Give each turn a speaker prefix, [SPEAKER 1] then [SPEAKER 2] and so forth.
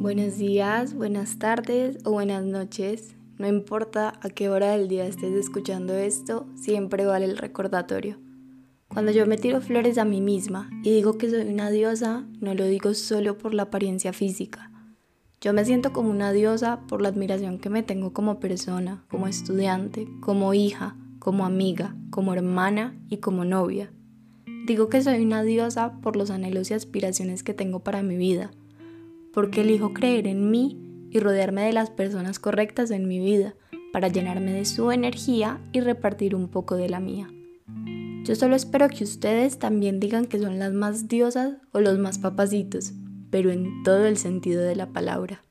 [SPEAKER 1] Buenos días, buenas tardes o buenas noches. No importa a qué hora del día estés escuchando esto, siempre vale el recordatorio. Cuando yo me tiro flores a mí misma y digo que soy una diosa, no lo digo solo por la apariencia física. Yo me siento como una diosa por la admiración que me tengo como persona, como estudiante, como hija, como amiga, como hermana y como novia. Digo que soy una diosa por los anhelos y aspiraciones que tengo para mi vida, porque elijo creer en mí y rodearme de las personas correctas en mi vida para llenarme de su energía y repartir un poco de la mía. Yo solo espero que ustedes también digan que son las más diosas o los más papacitos, pero en todo el sentido de la palabra.